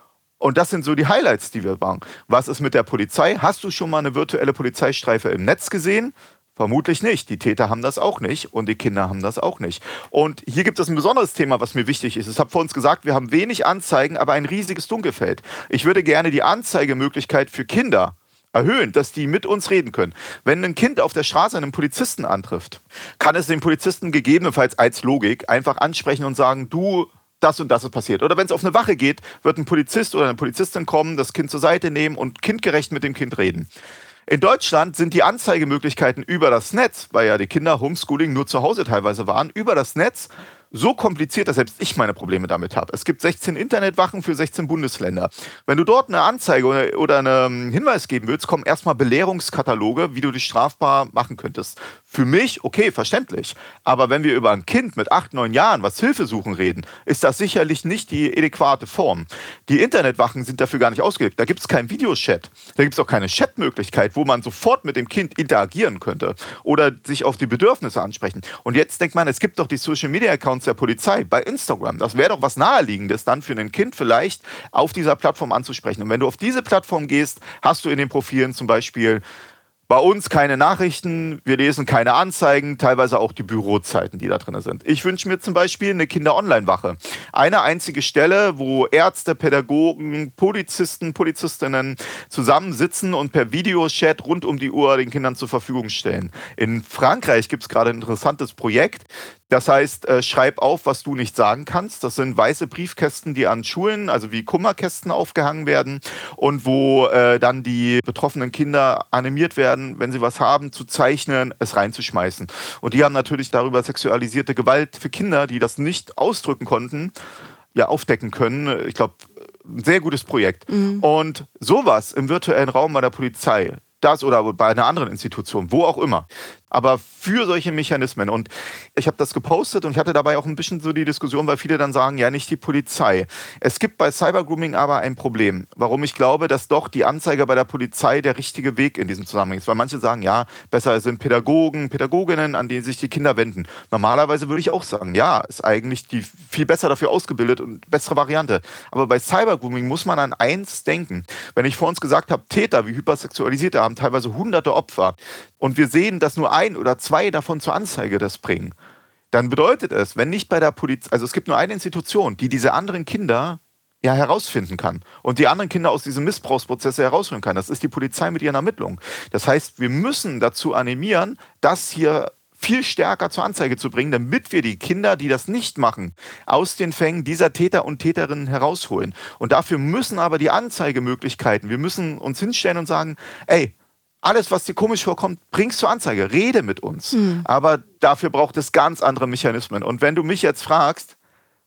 A: Und das sind so die Highlights, die wir machen. Was ist mit der Polizei? Hast du schon mal eine virtuelle Polizeistreife im Netz gesehen? Vermutlich nicht. Die Täter haben das auch nicht und die Kinder haben das auch nicht. Und hier gibt es ein besonderes Thema, was mir wichtig ist. Ich habe vor uns gesagt, wir haben wenig Anzeigen, aber ein riesiges Dunkelfeld. Ich würde gerne die Anzeigemöglichkeit für Kinder erhöhen, dass die mit uns reden können. Wenn ein Kind auf der Straße einen Polizisten antrifft, kann es den Polizisten gegebenenfalls als Logik einfach ansprechen und sagen, du das und das ist passiert. Oder wenn es auf eine Wache geht, wird ein Polizist oder eine Polizistin kommen, das Kind zur Seite nehmen und kindgerecht mit dem Kind reden. In Deutschland sind die Anzeigemöglichkeiten über das Netz, weil ja die Kinder Homeschooling nur zu Hause teilweise waren, über das Netz so kompliziert, dass selbst ich meine Probleme damit habe. Es gibt 16 Internetwachen für 16 Bundesländer. Wenn du dort eine Anzeige oder einen Hinweis geben willst, kommen erstmal Belehrungskataloge, wie du dich strafbar machen könntest. Für mich, okay, verständlich. Aber wenn wir über ein Kind mit acht, neun Jahren, was Hilfe suchen, reden, ist das sicherlich nicht die adäquate Form. Die Internetwachen sind dafür gar nicht ausgelegt. Da gibt es keinen Videochat. Da gibt es auch keine Chatmöglichkeit, wo man sofort mit dem Kind interagieren könnte oder sich auf die Bedürfnisse ansprechen. Und jetzt denkt man, es gibt doch die Social Media Accounts der Polizei bei Instagram. Das wäre doch was Naheliegendes, dann für ein Kind vielleicht auf dieser Plattform anzusprechen. Und wenn du auf diese Plattform gehst, hast du in den Profilen zum Beispiel bei uns keine Nachrichten, wir lesen keine Anzeigen, teilweise auch die Bürozeiten, die da drin sind. Ich wünsche mir zum Beispiel eine Kinder-Online-Wache. Eine einzige Stelle, wo Ärzte, Pädagogen, Polizisten, Polizistinnen zusammensitzen und per Videochat rund um die Uhr den Kindern zur Verfügung stellen. In Frankreich gibt es gerade ein interessantes Projekt. Das heißt, äh, schreib auf, was du nicht sagen kannst. Das sind weiße Briefkästen, die an Schulen, also wie Kummerkästen aufgehangen werden und wo äh, dann die betroffenen Kinder animiert werden, wenn sie was haben, zu zeichnen, es reinzuschmeißen. Und die haben natürlich darüber sexualisierte Gewalt für Kinder, die das nicht ausdrücken konnten, ja aufdecken können. Ich glaube, ein sehr gutes Projekt. Mhm. Und sowas im virtuellen Raum bei der Polizei, das oder bei einer anderen Institution, wo auch immer, aber für solche Mechanismen. Und ich habe das gepostet und ich hatte dabei auch ein bisschen so die Diskussion, weil viele dann sagen, ja, nicht die Polizei. Es gibt bei Cybergrooming aber ein Problem, warum ich glaube, dass doch die Anzeige bei der Polizei der richtige Weg in diesem Zusammenhang ist. Weil manche sagen, ja, besser sind Pädagogen, Pädagoginnen, an denen sich die Kinder wenden. Normalerweise würde ich auch sagen, ja, ist eigentlich die viel besser dafür ausgebildet und bessere Variante. Aber bei Cybergrooming muss man an eins denken. Wenn ich vor uns gesagt habe, Täter wie Hypersexualisierte haben teilweise hunderte Opfer und wir sehen, dass nur ein oder zwei davon zur Anzeige das bringen, dann bedeutet es, wenn nicht bei der Polizei, also es gibt nur eine Institution, die diese anderen Kinder ja herausfinden kann und die anderen Kinder aus diesem Missbrauchsprozess herausholen kann. Das ist die Polizei mit ihren Ermittlungen. Das heißt, wir müssen dazu animieren, das hier viel stärker zur Anzeige zu bringen, damit wir die Kinder, die das nicht machen, aus den Fängen dieser Täter und Täterinnen herausholen. Und dafür müssen aber die Anzeigemöglichkeiten, wir müssen uns hinstellen und sagen, ey, alles, was dir komisch vorkommt, bringst zur Anzeige, rede mit uns. Mhm. Aber dafür braucht es ganz andere Mechanismen. Und wenn du mich jetzt fragst,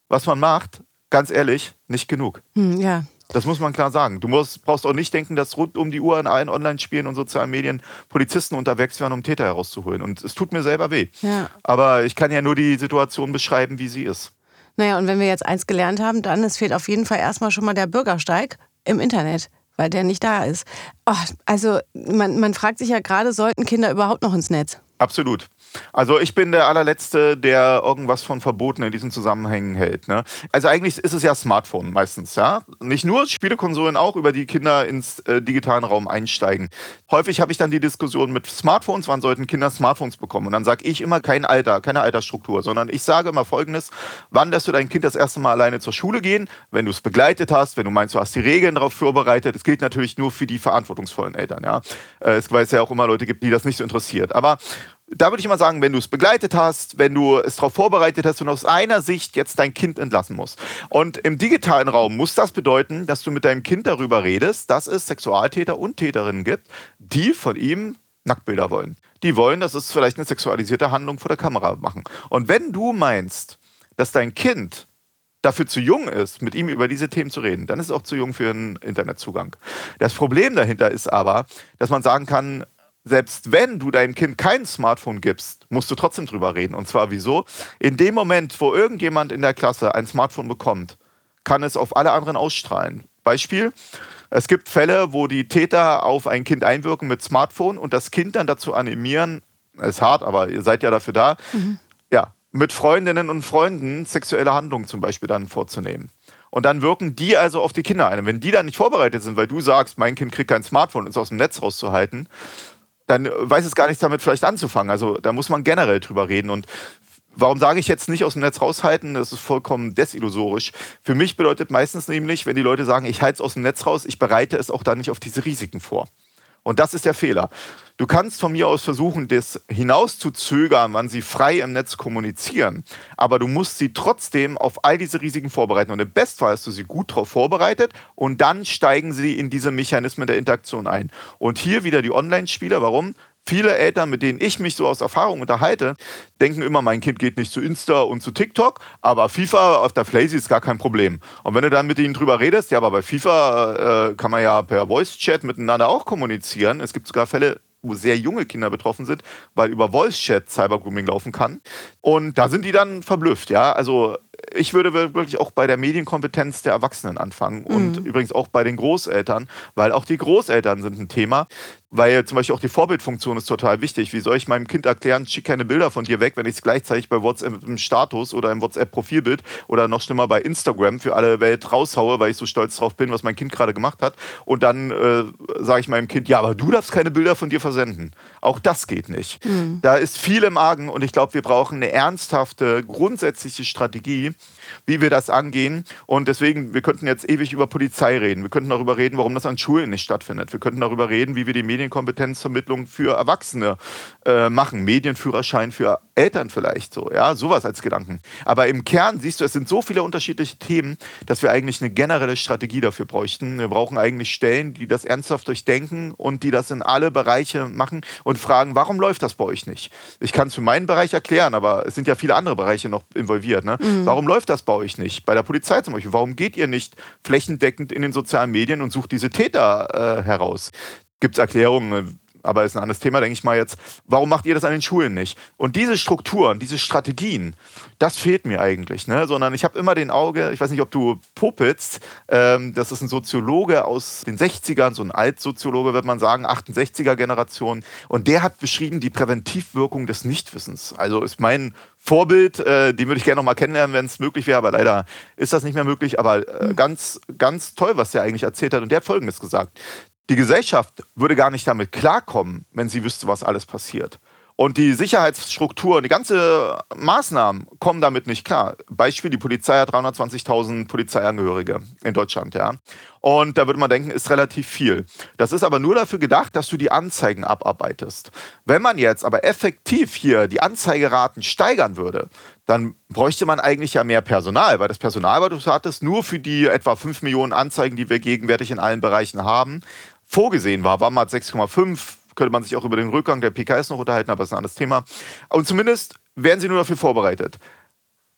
A: was man macht, ganz ehrlich, nicht genug.
B: Mhm, ja.
A: Das muss man klar sagen. Du musst, brauchst auch nicht denken, dass rund um die Uhr in allen Online-Spielen und sozialen Medien Polizisten unterwegs wären, um Täter herauszuholen. Und es tut mir selber weh. Ja. Aber ich kann ja nur die Situation beschreiben, wie sie ist.
B: Naja, und wenn wir jetzt eins gelernt haben, dann es fehlt auf jeden Fall erstmal schon mal der Bürgersteig im Internet weil der nicht da ist. Oh, also man, man fragt sich ja gerade, sollten Kinder überhaupt noch ins Netz?
A: Absolut. Also ich bin der allerletzte, der irgendwas von Verboten in diesen Zusammenhängen hält. Ne? Also eigentlich ist es ja Smartphone meistens, ja. Nicht nur Spielekonsolen auch, über die Kinder ins äh, digitalen Raum einsteigen. Häufig habe ich dann die Diskussion mit Smartphones, wann sollten Kinder Smartphones bekommen? Und dann sage ich immer kein Alter, keine Altersstruktur, sondern ich sage immer folgendes, wann lässt du dein Kind das erste Mal alleine zur Schule gehen? Wenn du es begleitet hast, wenn du meinst, du hast die Regeln darauf vorbereitet. Das gilt natürlich nur für die verantwortungsvollen Eltern, ja. Äh, es, weil es ja auch immer Leute gibt, die das nicht so interessiert. Aber da würde ich mal sagen, wenn du es begleitet hast, wenn du es darauf vorbereitet hast und aus einer Sicht jetzt dein Kind entlassen musst. Und im digitalen Raum muss das bedeuten, dass du mit deinem Kind darüber redest, dass es Sexualtäter und Täterinnen gibt, die von ihm Nacktbilder wollen. Die wollen, dass es vielleicht eine sexualisierte Handlung vor der Kamera machen. Und wenn du meinst, dass dein Kind dafür zu jung ist, mit ihm über diese Themen zu reden, dann ist es auch zu jung für einen Internetzugang. Das Problem dahinter ist aber, dass man sagen kann, selbst wenn du deinem Kind kein Smartphone gibst, musst du trotzdem drüber reden. Und zwar wieso? In dem Moment, wo irgendjemand in der Klasse ein Smartphone bekommt, kann es auf alle anderen ausstrahlen. Beispiel, es gibt Fälle, wo die Täter auf ein Kind einwirken mit Smartphone und das Kind dann dazu animieren, ist hart, aber ihr seid ja dafür da, mhm. ja, mit Freundinnen und Freunden sexuelle Handlungen zum Beispiel dann vorzunehmen. Und dann wirken die also auf die Kinder ein. Und wenn die dann nicht vorbereitet sind, weil du sagst, mein Kind kriegt kein Smartphone, ist aus dem Netz rauszuhalten, dann weiß es gar nichts damit vielleicht anzufangen. Also da muss man generell drüber reden. Und warum sage ich jetzt nicht aus dem Netz raushalten? Das ist vollkommen desillusorisch. Für mich bedeutet meistens nämlich, wenn die Leute sagen, ich halte es aus dem Netz raus, ich bereite es auch dann nicht auf diese Risiken vor. Und das ist der Fehler. Du kannst von mir aus versuchen, das hinauszuzögern, wann sie frei im Netz kommunizieren. Aber du musst sie trotzdem auf all diese Risiken vorbereiten. Und im Bestfall hast du sie gut darauf vorbereitet und dann steigen sie in diese Mechanismen der Interaktion ein. Und hier wieder die Online-Spieler. Warum? Viele Eltern, mit denen ich mich so aus Erfahrung unterhalte, denken immer, mein Kind geht nicht zu Insta und zu TikTok, aber FIFA auf der Flazy ist gar kein Problem. Und wenn du dann mit ihnen drüber redest, ja, aber bei FIFA äh, kann man ja per Voice-Chat miteinander auch kommunizieren. Es gibt sogar Fälle, wo sehr junge Kinder betroffen sind, weil über Voice-Chat Cybergrooming laufen kann. Und da sind die dann verblüfft, ja. Also ich würde wirklich auch bei der Medienkompetenz der Erwachsenen anfangen und mhm. übrigens auch bei den Großeltern, weil auch die Großeltern sind ein Thema. Weil zum Beispiel auch die Vorbildfunktion ist total wichtig. Wie soll ich meinem Kind erklären, schick keine Bilder von dir weg, wenn ich es gleichzeitig bei WhatsApp im Status oder im WhatsApp-Profilbild oder noch schlimmer bei Instagram für alle Welt raushaue, weil ich so stolz drauf bin, was mein Kind gerade gemacht hat. Und dann äh, sage ich meinem Kind, ja, aber du darfst keine Bilder von dir versenden. Auch das geht nicht. Mhm. Da ist viel im Argen und ich glaube, wir brauchen eine ernsthafte, grundsätzliche Strategie, wie wir das angehen. Und deswegen, wir könnten jetzt ewig über Polizei reden. Wir könnten darüber reden, warum das an Schulen nicht stattfindet. Wir könnten darüber reden, wie wir die Medienkompetenzvermittlung für Erwachsene äh, machen. Medienführerschein für Eltern vielleicht so. Ja, sowas als Gedanken. Aber im Kern siehst du, es sind so viele unterschiedliche Themen, dass wir eigentlich eine generelle Strategie dafür bräuchten. Wir brauchen eigentlich Stellen, die das ernsthaft durchdenken und die das in alle Bereiche machen und fragen, warum läuft das bei euch nicht? Ich kann es für meinen Bereich erklären, aber es sind ja viele andere Bereiche noch involviert. Ne? Mhm. Warum läuft das bei euch nicht? Bei der Polizei zum Beispiel. Warum geht ihr nicht flächendeckend in den sozialen Medien und sucht diese Täter äh, heraus? Gibt es Erklärungen? aber ist ein anderes Thema, denke ich mal jetzt. Warum macht ihr das an den Schulen nicht? Und diese Strukturen, diese Strategien, das fehlt mir eigentlich, ne? Sondern ich habe immer den Auge, ich weiß nicht, ob du Popitz, ähm, das ist ein Soziologe aus den 60ern, so ein Altsoziologe, würde man sagen, 68er Generation. Und der hat beschrieben die Präventivwirkung des Nichtwissens. Also ist mein Vorbild, äh, den würde ich gerne noch mal kennenlernen, wenn es möglich wäre, aber leider ist das nicht mehr möglich. Aber äh, hm. ganz, ganz toll, was der eigentlich erzählt hat. Und der hat Folgendes gesagt. Die Gesellschaft würde gar nicht damit klarkommen, wenn sie wüsste, was alles passiert. Und die Sicherheitsstrukturen, die ganze Maßnahmen kommen damit nicht klar. Beispiel, die Polizei hat 320.000 Polizeiangehörige in Deutschland, ja. Und da würde man denken, ist relativ viel. Das ist aber nur dafür gedacht, dass du die Anzeigen abarbeitest. Wenn man jetzt aber effektiv hier die Anzeigeraten steigern würde, dann bräuchte man eigentlich ja mehr Personal, weil das Personal, was du hattest, nur für die etwa 5 Millionen Anzeigen, die wir gegenwärtig in allen Bereichen haben, vorgesehen war. War mal 6,5 könnte man sich auch über den Rückgang der PKS noch unterhalten, aber das ist ein anderes Thema. Und zumindest werden sie nur dafür vorbereitet.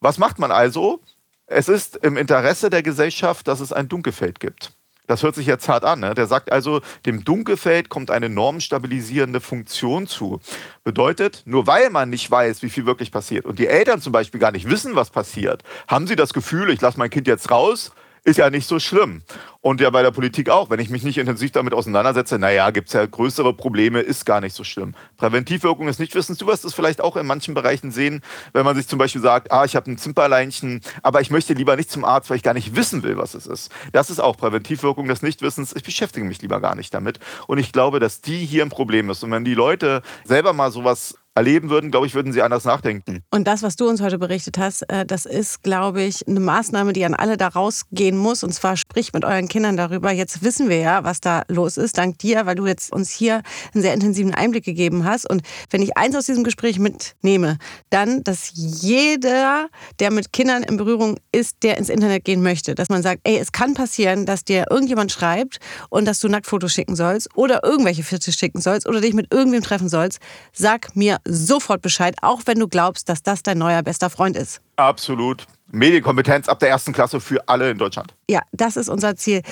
A: Was macht man also? Es ist im Interesse der Gesellschaft, dass es ein Dunkelfeld gibt. Das hört sich jetzt hart an. Ne? Der sagt also, dem Dunkelfeld kommt eine normstabilisierende Funktion zu. Bedeutet, nur weil man nicht weiß, wie viel wirklich passiert und die Eltern zum Beispiel gar nicht wissen, was passiert, haben sie das Gefühl, ich lasse mein Kind jetzt raus, ist ja nicht so schlimm. Und ja bei der Politik auch. Wenn ich mich nicht intensiv damit auseinandersetze, naja, gibt es ja größere Probleme, ist gar nicht so schlimm. Präventivwirkung ist nicht Nichtwissens. Du wirst es vielleicht auch in manchen Bereichen sehen, wenn man sich zum Beispiel sagt, ah, ich habe ein Zimperleinchen, aber ich möchte lieber nicht zum Arzt, weil ich gar nicht wissen will, was es ist. Das ist auch Präventivwirkung des Nichtwissens. Ich beschäftige mich lieber gar nicht damit. Und ich glaube, dass die hier ein Problem ist. Und wenn die Leute selber mal sowas erleben würden, glaube ich, würden sie anders nachdenken.
B: Und das, was du uns heute berichtet hast, äh, das ist, glaube ich, eine Maßnahme, die an alle da rausgehen muss. Und zwar sprich mit euren Kindern darüber. Jetzt wissen wir ja, was da los ist, dank dir, weil du jetzt uns hier einen sehr intensiven Einblick gegeben hast. Und wenn ich eins aus diesem Gespräch mitnehme, dann, dass jeder, der mit Kindern in Berührung ist, der ins Internet gehen möchte, dass man sagt, ey, es kann passieren, dass dir irgendjemand schreibt und dass du Nacktfotos schicken sollst oder irgendwelche Fotos schicken sollst oder dich mit irgendwem treffen sollst. Sag mir sofort Bescheid, auch wenn du glaubst, dass das dein neuer bester Freund ist.
A: Absolut. Medienkompetenz ab der ersten Klasse für alle in Deutschland.
B: Ja, das ist unser Ziel.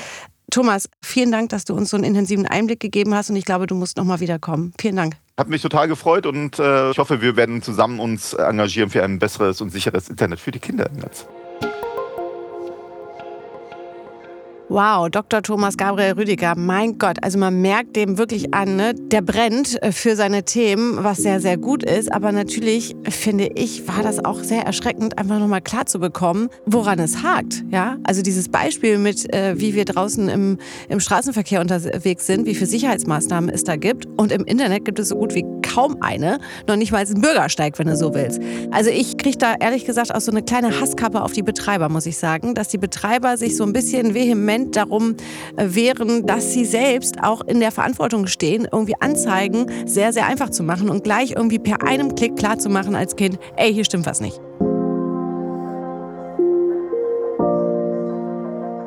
B: Thomas, vielen Dank, dass du uns so einen intensiven Einblick gegeben hast und ich glaube, du musst nochmal wiederkommen. Vielen Dank.
A: Hat mich total gefreut und äh, ich hoffe, wir werden zusammen uns engagieren für ein besseres und sicheres Internet für die Kinder im Netz.
B: Wow, Dr. Thomas Gabriel Rüdiger, mein Gott, also man merkt dem wirklich an, ne? der brennt äh, für seine Themen, was sehr, sehr gut ist. Aber natürlich finde ich, war das auch sehr erschreckend, einfach nochmal klar zu bekommen, woran es hakt. Ja? Also dieses Beispiel mit, äh, wie wir draußen im, im Straßenverkehr unterwegs sind, wie viele Sicherheitsmaßnahmen es da gibt. Und im Internet gibt es so gut wie kaum eine, noch nicht mal einen Bürgersteig, wenn du so willst. Also ich kriege da ehrlich gesagt auch so eine kleine Hasskappe auf die Betreiber, muss ich sagen, dass die Betreiber sich so ein bisschen vehement Moment darum äh, wären, dass sie selbst auch in der Verantwortung stehen, irgendwie Anzeigen sehr, sehr einfach zu machen und gleich irgendwie per einem Klick klar zu machen als Kind, ey, hier stimmt was nicht.